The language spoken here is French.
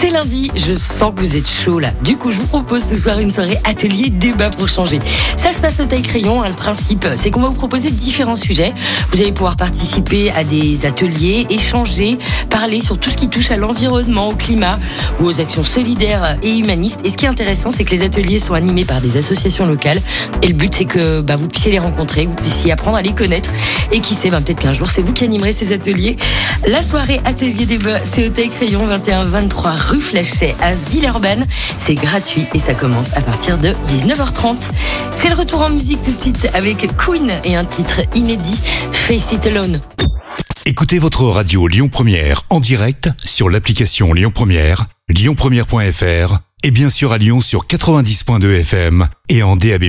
C'est lundi, je sens que vous êtes chaud là. Du coup, je vous propose ce soir une soirée atelier débat pour changer. Ça se passe au taille crayon. hein. Le principe, c'est qu'on va vous proposer différents sujets. Vous allez pouvoir participer à des ateliers, échanger, parler sur tout ce qui touche à l'environnement, au climat ou aux actions solidaires et humanistes. Et ce qui est intéressant, c'est que les ateliers sont animés par des associations locales. Et le but, c'est que bah, vous puissiez les rencontrer, vous puissiez apprendre à les connaître. Et qui sait, bah, peut-être qu'un jour, c'est vous qui animerez ces ateliers. La soirée atelier débat, c'est au taille crayon 21-23 rue Flachet à Villeurbanne. C'est gratuit et ça commence à partir de 19h30. C'est le retour en musique tout de suite avec Queen et un titre inédit, Face It Alone. Écoutez votre radio Lyon Première en direct sur l'application Lyon Première, lyonpremière.fr et bien sûr à Lyon sur 90.2 FM et en DAB+.